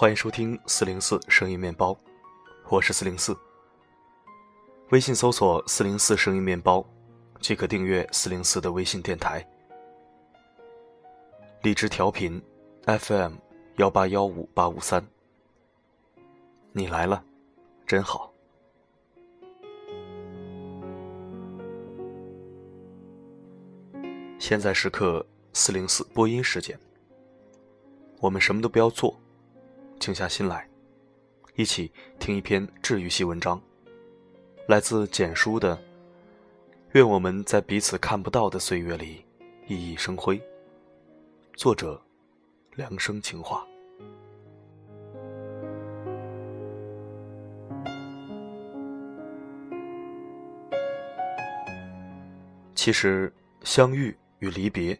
欢迎收听四零四声音面包，我是四零四。微信搜索“四零四声音面包”，即可订阅四零四的微信电台。荔枝调频 FM 幺八幺五八五三，你来了，真好。现在时刻四零四播音时间，我们什么都不要做。静下心来，一起听一篇治愈系文章，来自简书的《愿我们在彼此看不到的岁月里熠熠生辉》。作者：凉生情话。其实，相遇与离别，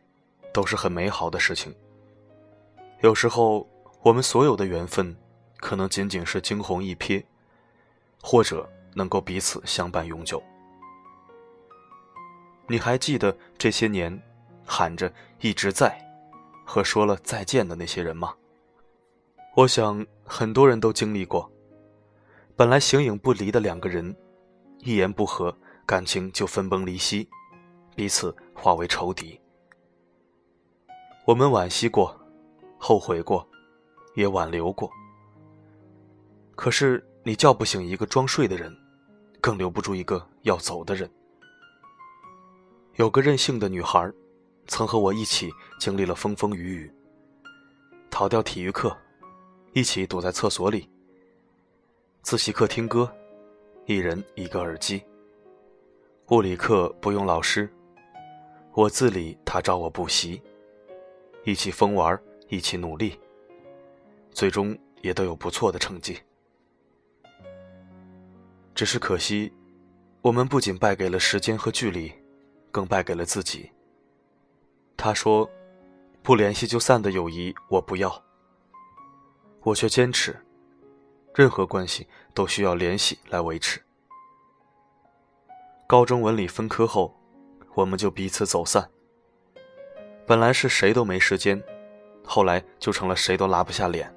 都是很美好的事情。有时候。我们所有的缘分，可能仅仅是惊鸿一瞥，或者能够彼此相伴永久。你还记得这些年喊着一直在和说了再见的那些人吗？我想很多人都经历过，本来形影不离的两个人，一言不合感情就分崩离析，彼此化为仇敌。我们惋惜过，后悔过。也挽留过，可是你叫不醒一个装睡的人，更留不住一个要走的人。有个任性的女孩，曾和我一起经历了风风雨雨。逃掉体育课，一起躲在厕所里；自习课听歌，一人一个耳机；物理课不用老师，我自理，他找我补习。一起疯玩，一起努力。最终也都有不错的成绩，只是可惜，我们不仅败给了时间和距离，更败给了自己。他说：“不联系就散的友谊，我不要。”我却坚持，任何关系都需要联系来维持。高中文理分科后，我们就彼此走散。本来是谁都没时间，后来就成了谁都拉不下脸。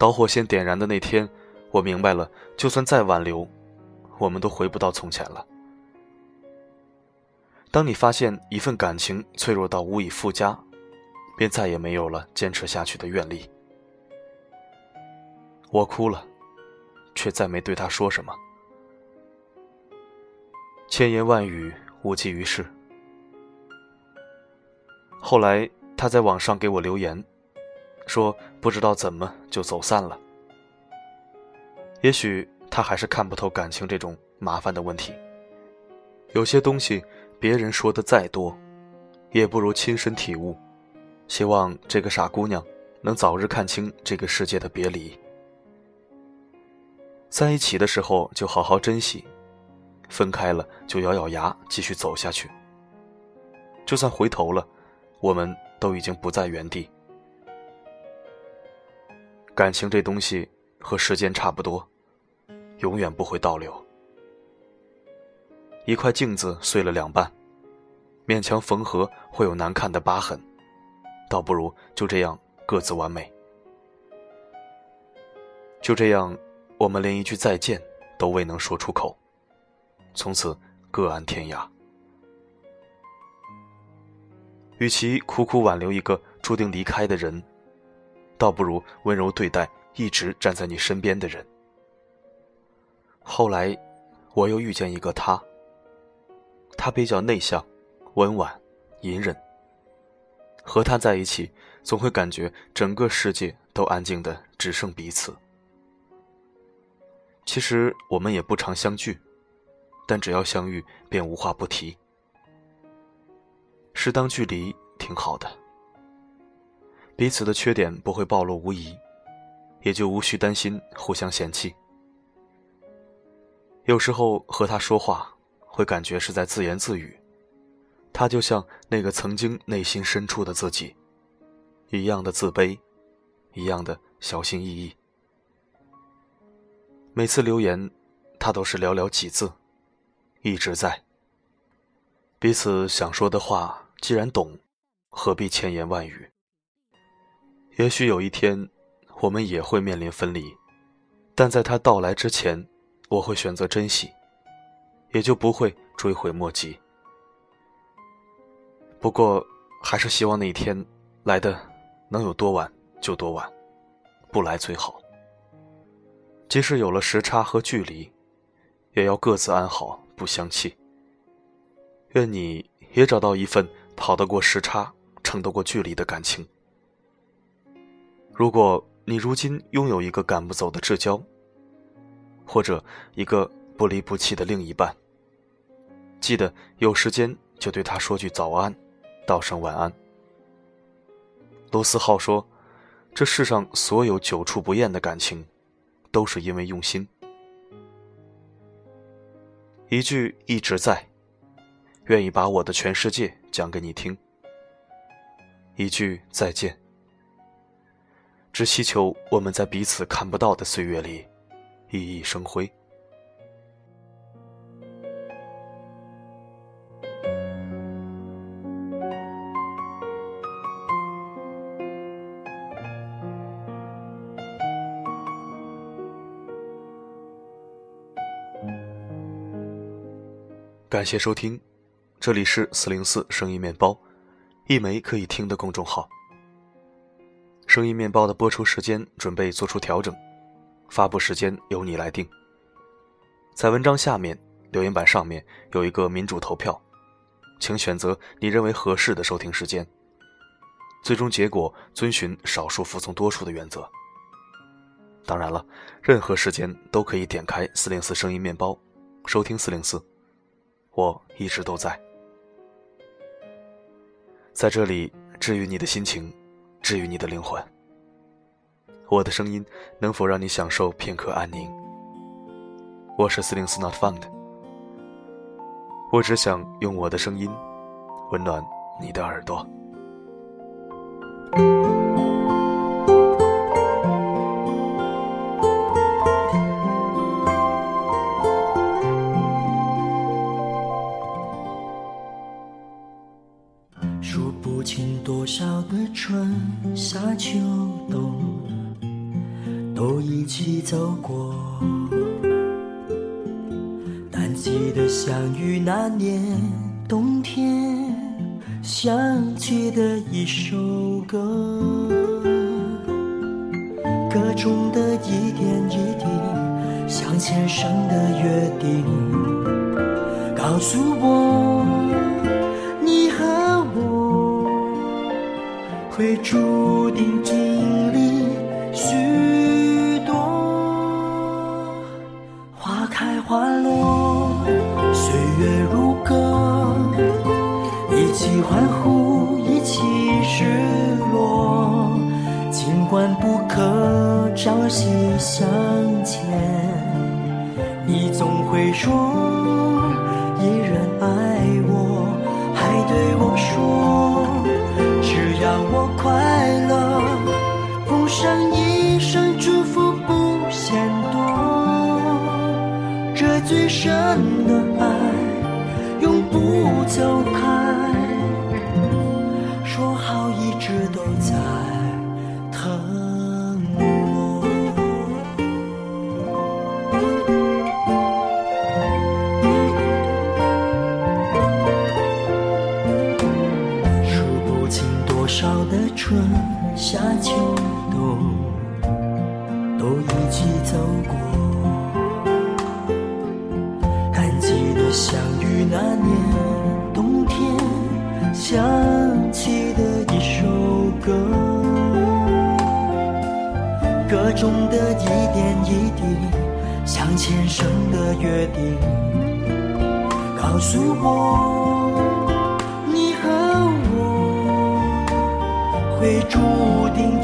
导火线点燃的那天，我明白了，就算再挽留，我们都回不到从前了。当你发现一份感情脆弱到无以复加，便再也没有了坚持下去的愿力。我哭了，却再没对他说什么。千言万语无济于事。后来他在网上给我留言。说不知道怎么就走散了。也许他还是看不透感情这种麻烦的问题。有些东西别人说的再多，也不如亲身体悟。希望这个傻姑娘能早日看清这个世界的别离。在一起的时候就好好珍惜，分开了就咬咬牙继续走下去。就算回头了，我们都已经不在原地。感情这东西和时间差不多，永远不会倒流。一块镜子碎了两半，勉强缝合会有难看的疤痕，倒不如就这样各自完美。就这样，我们连一句再见都未能说出口，从此各安天涯。与其苦苦挽留一个注定离开的人。倒不如温柔对待一直站在你身边的人。后来，我又遇见一个他。他比较内向、温婉、隐忍。和他在一起，总会感觉整个世界都安静的只剩彼此。其实我们也不常相聚，但只要相遇，便无话不提。适当距离挺好的。彼此的缺点不会暴露无遗，也就无需担心互相嫌弃。有时候和他说话，会感觉是在自言自语，他就像那个曾经内心深处的自己，一样的自卑，一样的小心翼翼。每次留言，他都是寥寥几字，一直在。彼此想说的话，既然懂，何必千言万语？也许有一天，我们也会面临分离，但在它到来之前，我会选择珍惜，也就不会追悔莫及。不过，还是希望那一天来的能有多晚就多晚，不来最好。即使有了时差和距离，也要各自安好，不相弃。愿你也找到一份跑得过时差、撑得过距离的感情。如果你如今拥有一个赶不走的至交，或者一个不离不弃的另一半，记得有时间就对他说句早安，道声晚安。罗斯浩说：“这世上所有久处不厌的感情，都是因为用心。”一句一直在。愿意把我的全世界讲给你听。一句再见，只希求我们在彼此看不到的岁月里，熠熠生辉。感谢收听。这里是四零四声音面包，一枚可以听的公众号。声音面包的播出时间准备做出调整，发布时间由你来定。在文章下面留言板上面有一个民主投票，请选择你认为合适的收听时间。最终结果遵循少数服从多数的原则。当然了，任何时间都可以点开四零四声音面包，收听四零四，我一直都在。在这里治愈你的心情，治愈你的灵魂。我的声音能否让你享受片刻安宁？我是四零四 Not Found。我只想用我的声音温暖你的耳朵。相遇那年冬天，想起的一首歌，歌中的一点一滴，像前生的约定，告诉我，你和我会注定经历许多花开。花落，管不可朝夕相见，你总会说依然爱我，还对我说，只要我快乐，奉上一生祝福不嫌多。这最深的爱，永不走一起走过。还记得相遇那年冬天，想起的一首歌，歌中的一点一滴，像前生的约定，告诉我，你和我会注定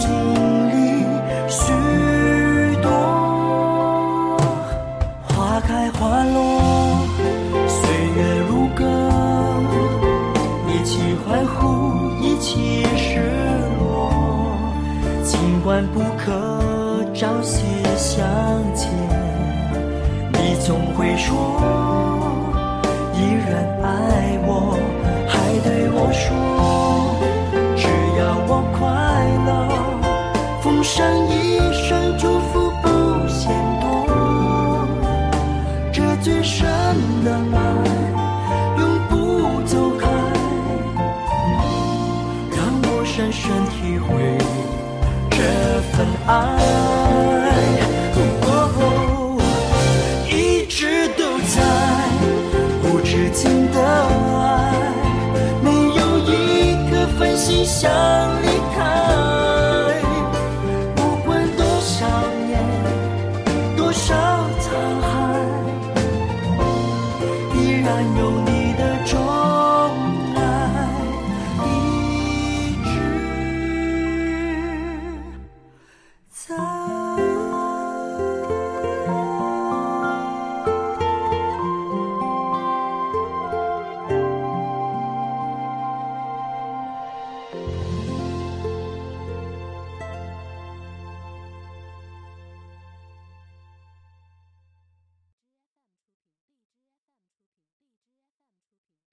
尽管不可朝夕相见你总会说。依然爱我还对我说只要我快乐。奉上一生祝福不嫌多这最深的爱永不走开让我深深体会爱，一直都在，无止境的爱，没有一个分心。